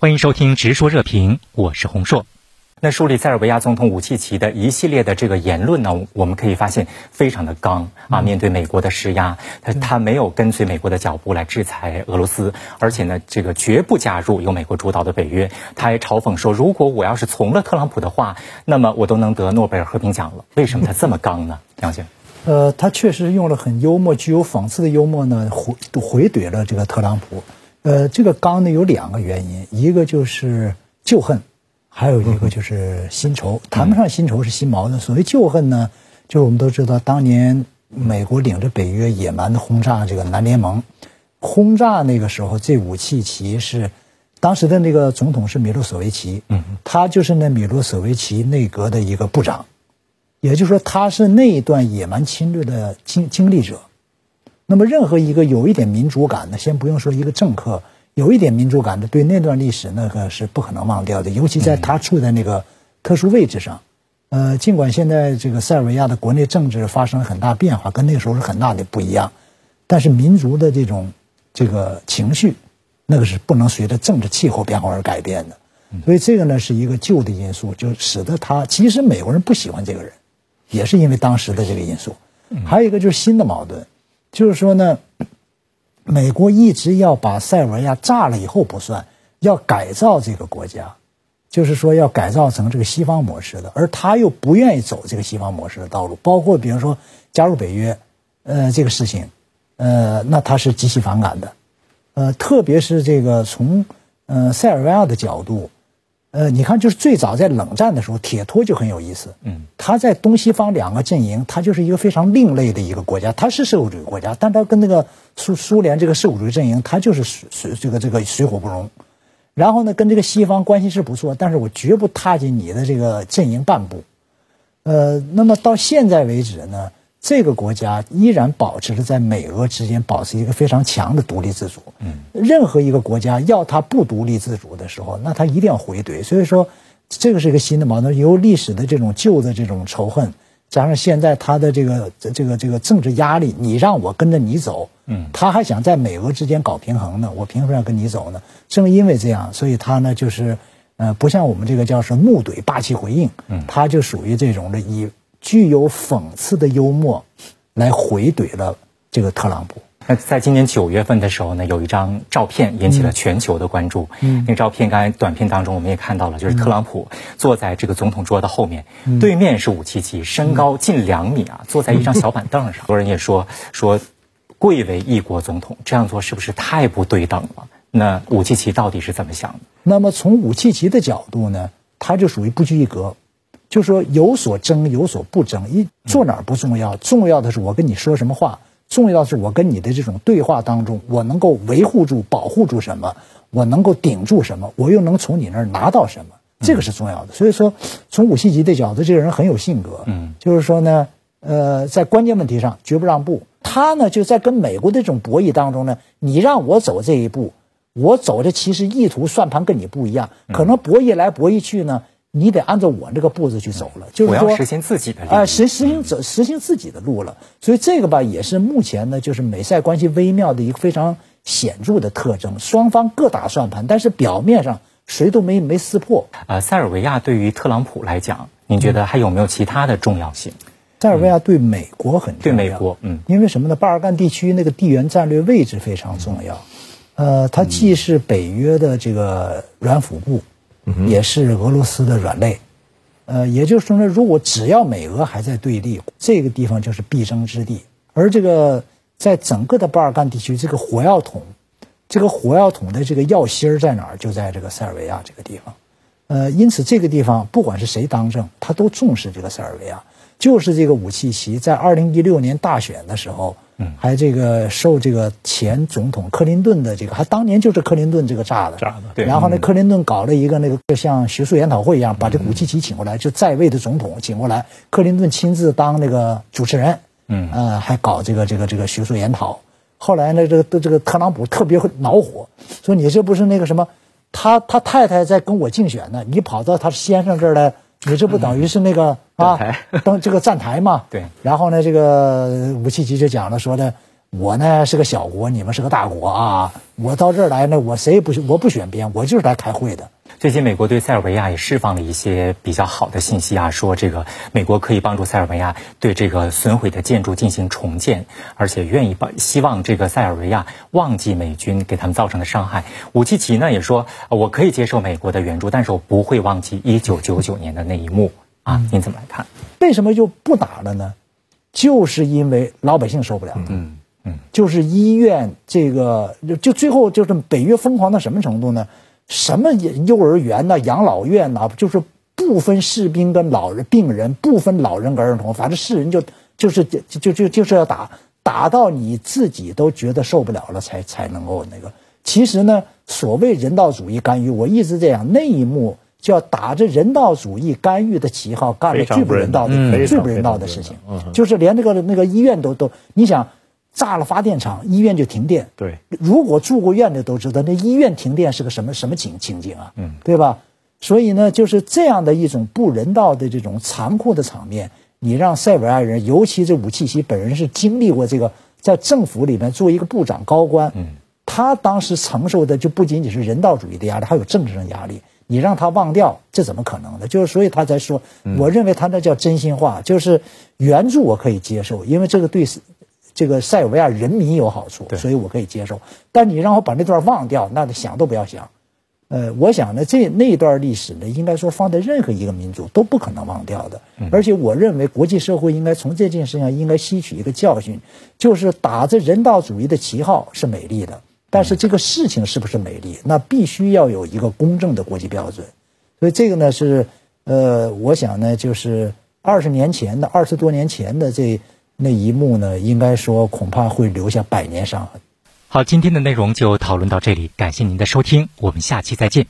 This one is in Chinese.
欢迎收听《直说热评》，我是洪硕。那梳理塞尔维亚总统武契奇的一系列的这个言论呢，我们可以发现非常的刚啊，面对美国的施压，他他没有跟随美国的脚步来制裁俄罗斯，而且呢，这个绝不加入由美国主导的北约。他还嘲讽说，如果我要是从了特朗普的话，那么我都能得诺贝尔和平奖了。为什么他这么刚呢？杨先呃，他确实用了很幽默、具有讽刺的幽默呢，回回怼了这个特朗普。呃，这个刚呢有两个原因，一个就是旧恨。还有一个就是新仇，谈不上新仇是新矛盾。所谓旧恨呢，就是我们都知道，当年美国领着北约野蛮的轰炸这个南联盟，轰炸那个时候，这武器旗是当时的那个总统是米洛索维奇，嗯，他就是那米洛索维奇内阁的一个部长，也就是说，他是那一段野蛮侵略的经经历者。那么，任何一个有一点民主感的，先不用说一个政客。有一点民主感的，对那段历史那个是不可能忘掉的，尤其在他处在那个特殊位置上。呃，尽管现在这个塞尔维亚的国内政治发生了很大变化，跟那时候是很大的不一样，但是民族的这种这个情绪，那个是不能随着政治气候变化而改变的。所以这个呢是一个旧的因素，就使得他其实美国人不喜欢这个人，也是因为当时的这个因素。还有一个就是新的矛盾，就是说呢。美国一直要把塞尔维亚炸了以后不算，要改造这个国家，就是说要改造成这个西方模式的，而他又不愿意走这个西方模式的道路，包括比如说加入北约，呃，这个事情，呃，那他是极其反感的，呃，特别是这个从呃塞尔维亚的角度。呃，你看，就是最早在冷战的时候，铁托就很有意思。嗯，他在东西方两个阵营，他就是一个非常另类的一个国家。他是社会主义国家，但他跟那个苏苏联这个社会主义阵营，他就是水水这个这个水火不容。然后呢，跟这个西方关系是不错，但是我绝不踏进你的这个阵营半步。呃，那么到现在为止呢？这个国家依然保持着在美俄之间保持一个非常强的独立自主。嗯，任何一个国家要它不独立自主的时候，那它一定要回怼。所以说，这个是一个新的矛盾，由历史的这种旧的这种仇恨，加上现在他的这个这个这个政治压力，你让我跟着你走，嗯，他还想在美俄之间搞平衡呢，我凭什么要跟你走呢？正因为这样，所以他呢就是，呃，不像我们这个叫是怒怼霸气回应，嗯，他就属于这种的以。具有讽刺的幽默，来回怼了这个特朗普。那在今年九月份的时候呢，有一张照片引起了全球的关注。嗯，那个照片刚才短片当中我们也看到了，就是特朗普坐在这个总统桌的后面，对面是武契奇，身高近两米啊，坐在一张小板凳上。很 多人也说说，贵为一国总统，这样做是不是太不对等了？那武契奇到底是怎么想的？那么从武契奇的角度呢，他就属于不拘一格。就说有所争有所不争，一坐哪儿不重要，重要的是我跟你说什么话，重要的是我跟你的这种对话当中，我能够维护住、保护住什么，我能够顶住什么，我又能从你那儿拿到什么，这个是重要的。所以说，从武契奇的角度，这个人很有性格，嗯，就是说呢，呃，在关键问题上绝不让步。他呢就在跟美国的这种博弈当中呢，你让我走这一步，我走的其实意图算盘跟你不一样，可能博弈来博弈去呢。你得按照我这个步子去走了，就是说实行自己的啊，实实行走实行自己的路了。所以这个吧，也是目前呢，就是美塞关系微妙的一个非常显著的特征。双方各打算盘，但是表面上谁都没没撕破。呃，塞尔维亚对于特朗普来讲，您觉得还有没有其他的重要性？塞尔维亚对美国很重要，对美国，嗯，因为什么呢？巴尔干地区那个地缘战略位置非常重要。呃，它既是北约的这个软辅部。也是俄罗斯的软肋，呃，也就是说呢，如果只要美俄还在对立，这个地方就是必争之地。而这个在整个的巴尔干地区，这个火药桶，这个火药桶的这个药芯儿在哪儿？就在这个塞尔维亚这个地方。呃，因此这个地方不管是谁当政，他都重视这个塞尔维亚。就是这个武契奇在二零一六年大选的时候。嗯，还这个受这个前总统克林顿的这个，还当年就是克林顿这个炸的，炸的。对。然后呢，克林顿搞了一个那个像学术研讨会一样，把这古契奇请过来，就在位的总统请过来，克林顿亲自当那个主持人。嗯。呃，还搞这个这个这个学术研讨。后来呢，这个这个特朗普特别恼火，说你这不是那个什么，他他太太在跟我竞选呢，你跑到他先生这儿来。你这不等于是那个啊，登这个站台嘛？对。然后呢，这个武契奇就讲了，说的，我呢是个小国，你们是个大国啊，我到这儿来呢，我谁也不我不选边，我就是来开会的。最近，美国对塞尔维亚也释放了一些比较好的信息啊，说这个美国可以帮助塞尔维亚对这个损毁的建筑进行重建，而且愿意帮希望这个塞尔维亚忘记美军给他们造成的伤害。武契奇呢也说，我可以接受美国的援助，但是我不会忘记一九九九年的那一幕啊，您怎么来看？为什么就不打了呢？就是因为老百姓受不了。嗯嗯，就是医院这个就最后就是北约疯狂到什么程度呢？什么幼儿园呐、养老院呐，就是不分士兵跟老人、病人，不分老人跟儿童，反正是人就就是就就就就是要打，打到你自己都觉得受不了了，才才能够那个。其实呢，所谓人道主义干预，我一直这样，那一幕叫打着人道主义干预的旗号，干了最不人道的、最不人道的事情，就是连那个那个医院都都，你想。炸了发电厂，医院就停电。对，如果住过院的都知道，那医院停电是个什么什么情情景啊？嗯，对吧？所以呢，就是这样的一种不人道的这种残酷的场面，你让塞尔维亚人，尤其这武契奇本人是经历过这个，在政府里面做一个部长高官，嗯，他当时承受的就不仅仅是人道主义的压力，还有政治上压力。你让他忘掉，这怎么可能呢？就是所以他才说，我认为他那叫真心话，就是援助我可以接受，因为这个对。这个塞尔维亚人民有好处，所以我可以接受。但你让我把那段忘掉，那想都不要想。呃，我想呢，这那段历史呢，应该说放在任何一个民族都不可能忘掉的。而且我认为，国际社会应该从这件事上应该吸取一个教训，就是打着人道主义的旗号是美丽的，但是这个事情是不是美丽，那必须要有一个公正的国际标准。所以这个呢是，呃，我想呢，就是二十年前的二十多年前的这。那一幕呢，应该说恐怕会留下百年伤痕。好，今天的内容就讨论到这里，感谢您的收听，我们下期再见。